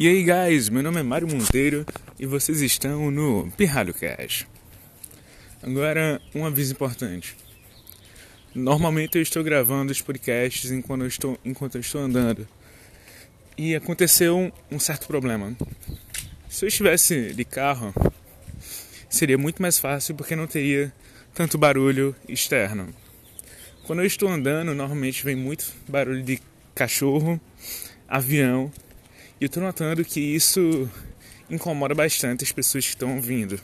E aí, guys, meu nome é Mário Monteiro e vocês estão no Pirralho Cash. Agora, um aviso importante. Normalmente eu estou gravando os podcasts enquanto eu estou, enquanto eu estou andando. E aconteceu um, um certo problema. Se eu estivesse de carro, seria muito mais fácil porque não teria tanto barulho externo. Quando eu estou andando, normalmente vem muito barulho de cachorro, avião e eu estou notando que isso incomoda bastante as pessoas que estão ouvindo.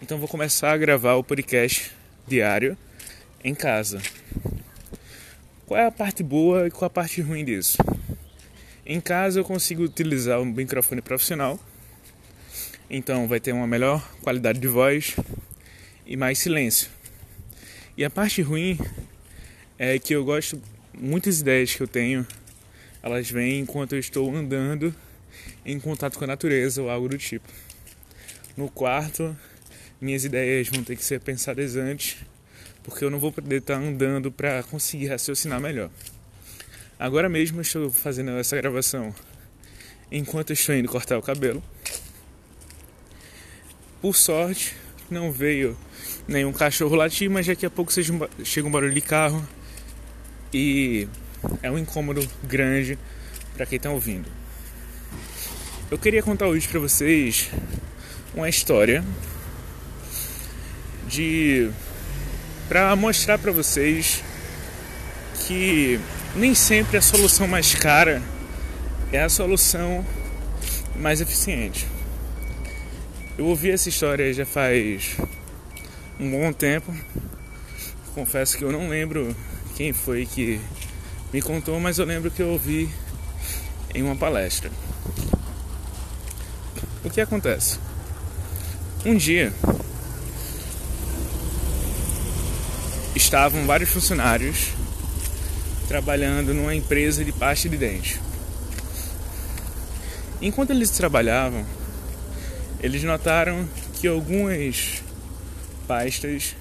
Então vou começar a gravar o podcast diário em casa. Qual é a parte boa e qual é a parte ruim disso? Em casa eu consigo utilizar um microfone profissional, então vai ter uma melhor qualidade de voz e mais silêncio. E a parte ruim é que eu gosto muitas ideias que eu tenho elas vêm enquanto eu estou andando em contato com a natureza ou algo do tipo. No quarto, minhas ideias vão ter que ser pensadas antes, porque eu não vou poder estar andando para conseguir raciocinar melhor. Agora mesmo estou fazendo essa gravação enquanto estou indo cortar o cabelo. Por sorte, não veio nenhum cachorro latir, mas daqui a pouco chega um barulho de carro e é um incômodo grande para quem está ouvindo. Eu queria contar hoje para vocês uma história de para mostrar para vocês que nem sempre a solução mais cara é a solução mais eficiente. Eu ouvi essa história já faz um bom tempo. Confesso que eu não lembro quem foi que me contou, mas eu lembro que eu ouvi em uma palestra. O que acontece? Um dia estavam vários funcionários trabalhando numa empresa de pasta de dente. Enquanto eles trabalhavam, eles notaram que algumas pastas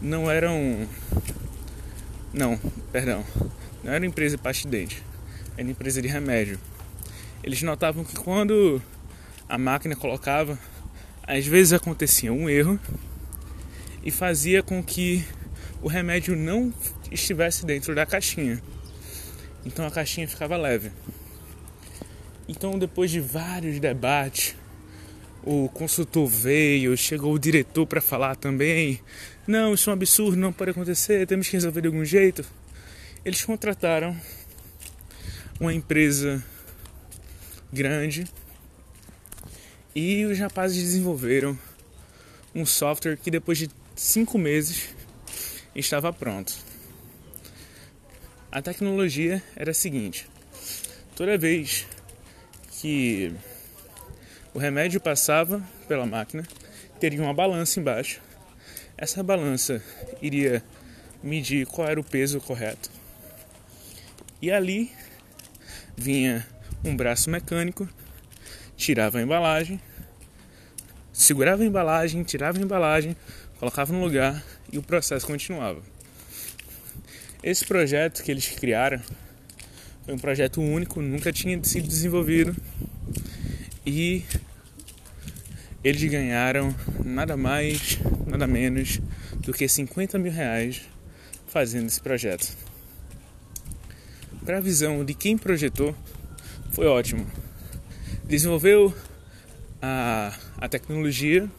não eram. Não, perdão. Não era empresa de pasta de dente, era empresa de remédio. Eles notavam que quando a máquina colocava, às vezes acontecia um erro e fazia com que o remédio não estivesse dentro da caixinha. Então a caixinha ficava leve. Então, depois de vários debates, o consultor veio, chegou o diretor para falar também. Não, isso é um absurdo, não pode acontecer, temos que resolver de algum jeito eles contrataram uma empresa grande e os rapazes desenvolveram um software que depois de cinco meses estava pronto. A tecnologia era a seguinte: toda vez que o remédio passava pela máquina, teria uma balança embaixo. Essa balança iria medir qual era o peso correto e ali vinha um braço mecânico, tirava a embalagem, segurava a embalagem, tirava a embalagem, colocava no lugar e o processo continuava. Esse projeto que eles criaram foi um projeto único, nunca tinha sido desenvolvido e eles ganharam nada mais, nada menos do que 50 mil reais fazendo esse projeto para a visão de quem projetou, foi ótimo. Desenvolveu a, a tecnologia,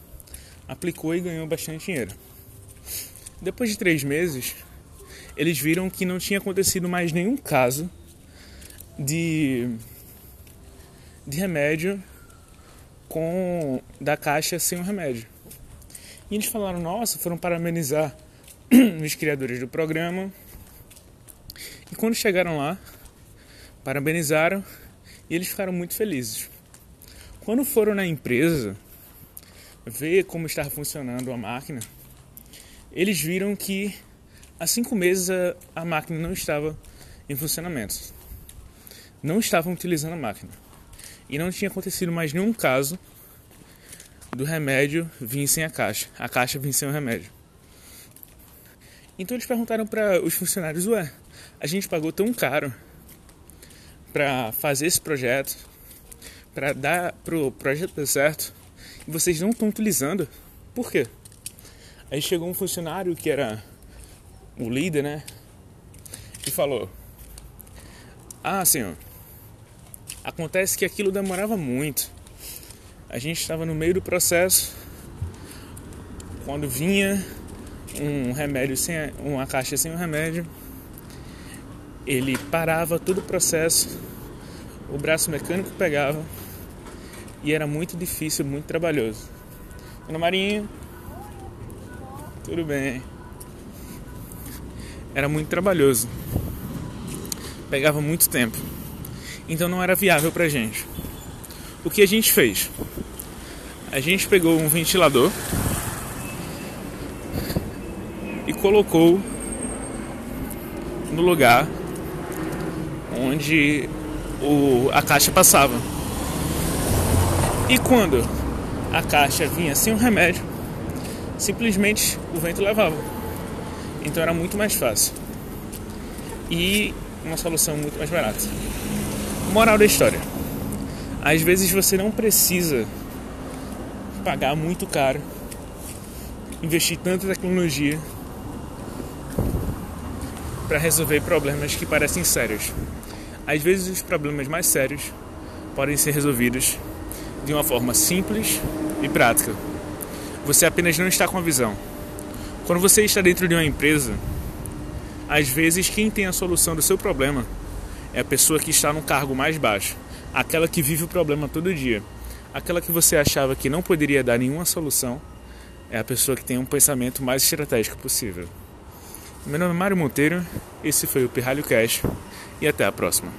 aplicou e ganhou bastante dinheiro. Depois de três meses, eles viram que não tinha acontecido mais nenhum caso de, de remédio com da caixa sem o remédio. E eles falaram: Nossa, foram parabenizar os criadores do programa e quando chegaram lá, parabenizaram e eles ficaram muito felizes. Quando foram na empresa ver como estava funcionando a máquina, eles viram que há cinco meses a, a máquina não estava em funcionamento. Não estavam utilizando a máquina. E não tinha acontecido mais nenhum caso do remédio vir sem a caixa. A caixa vir sem o remédio. Então eles perguntaram para os funcionários: Ué, a gente pagou tão caro para fazer esse projeto para dar pro projeto dar certo e vocês não estão utilizando. Por quê? Aí chegou um funcionário que era o líder, né? E falou: Ah, senhor, acontece que aquilo demorava muito. A gente estava no meio do processo quando vinha um remédio sem uma caixa sem um remédio, ele parava todo o processo, o braço mecânico pegava e era muito difícil, muito trabalhoso. Ana Marinha, tudo bem. Era muito trabalhoso. Pegava muito tempo. Então não era viável pra gente. O que a gente fez? A gente pegou um ventilador e colocou no lugar onde o, a caixa passava. E quando a caixa vinha sem o remédio, simplesmente o vento levava. Então era muito mais fácil. E uma solução muito mais barata. Moral da história: às vezes você não precisa pagar muito caro, investir tanta tecnologia para resolver problemas que parecem sérios. Às vezes, os problemas mais sérios podem ser resolvidos de uma forma simples e prática. Você apenas não está com a visão. Quando você está dentro de uma empresa, às vezes quem tem a solução do seu problema é a pessoa que está no cargo mais baixo, aquela que vive o problema todo dia, aquela que você achava que não poderia dar nenhuma solução, é a pessoa que tem um pensamento mais estratégico possível. Meu nome é Mário Monteiro, esse foi o Pirralho Cash e até a próxima.